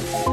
Bye.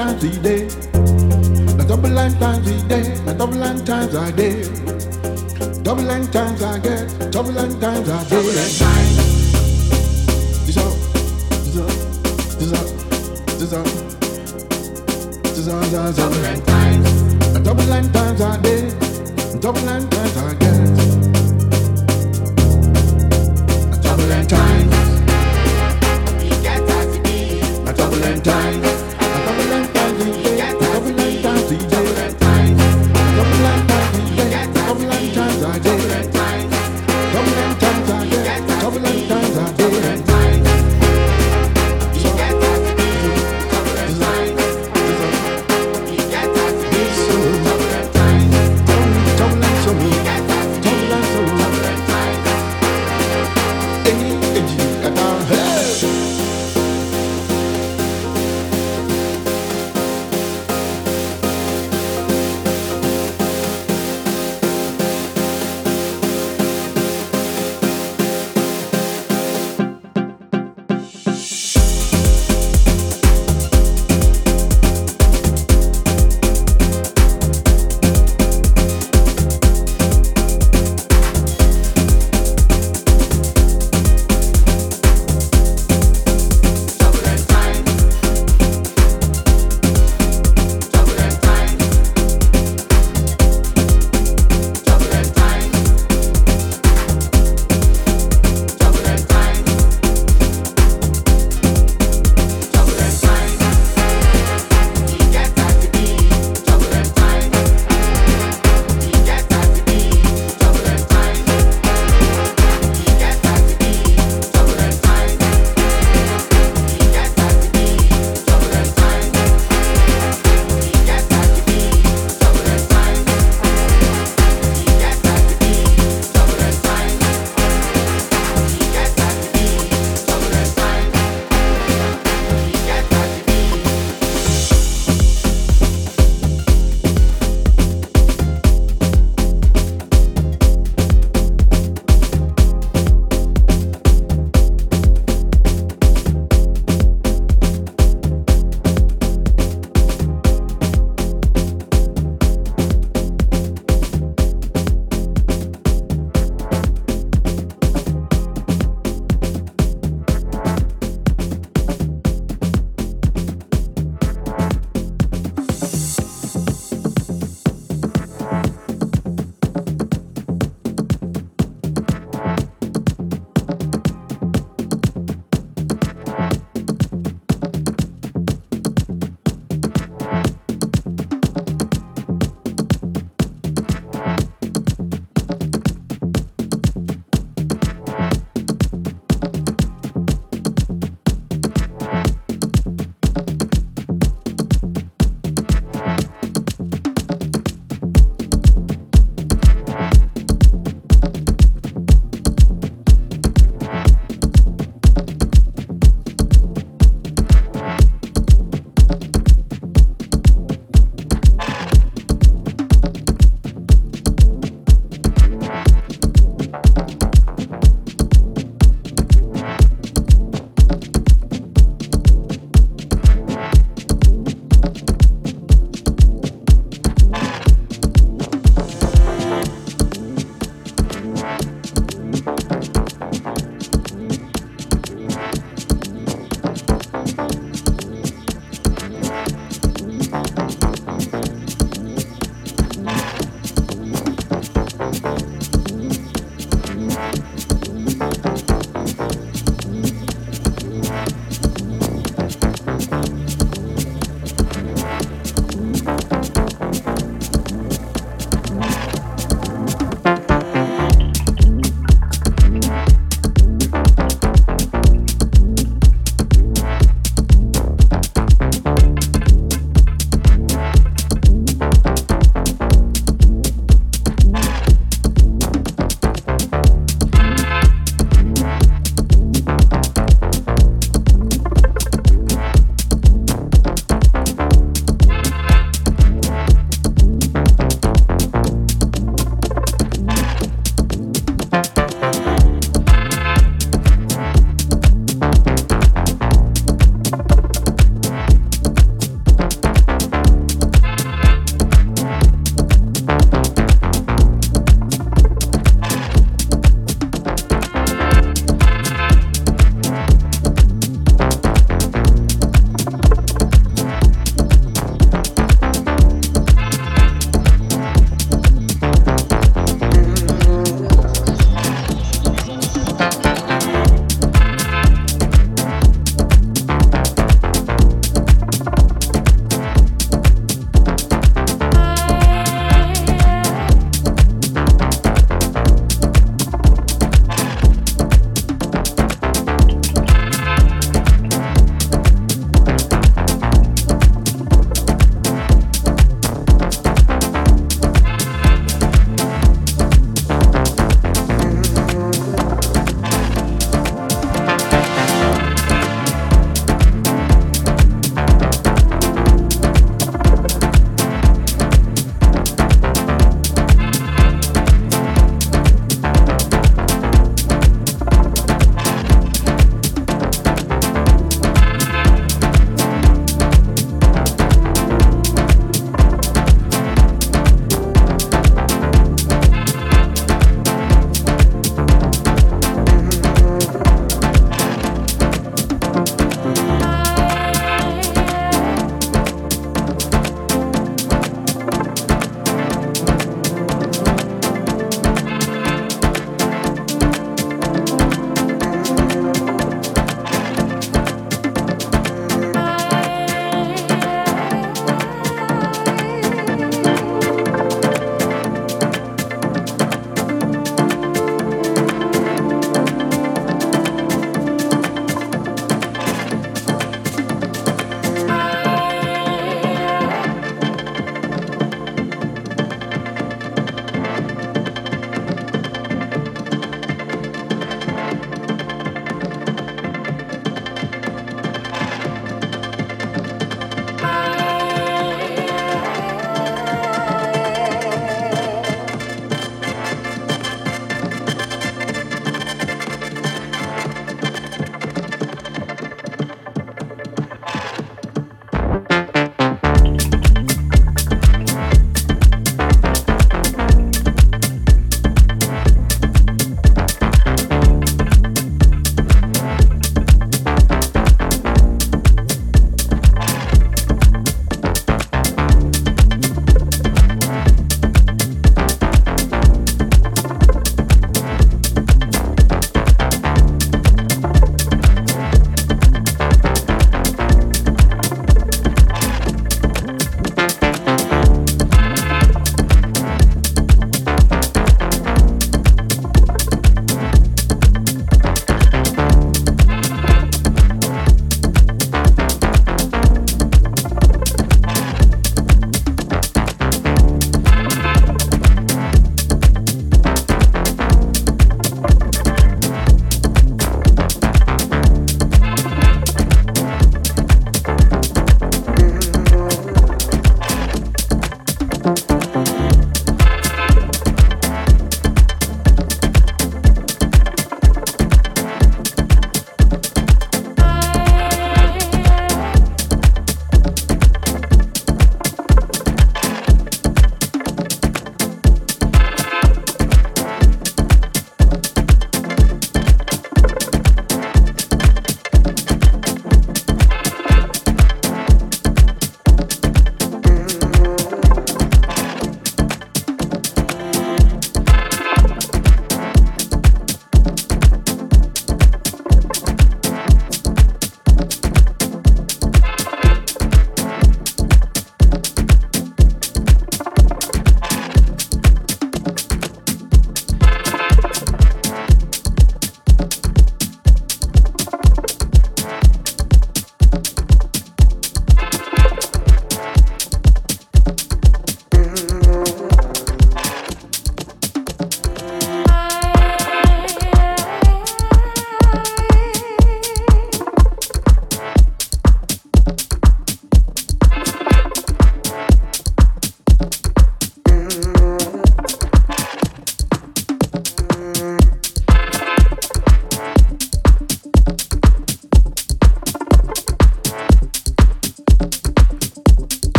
times a day. Double line times a day. Now double line times a day. Double line times I get. Double line times I get. Double line times.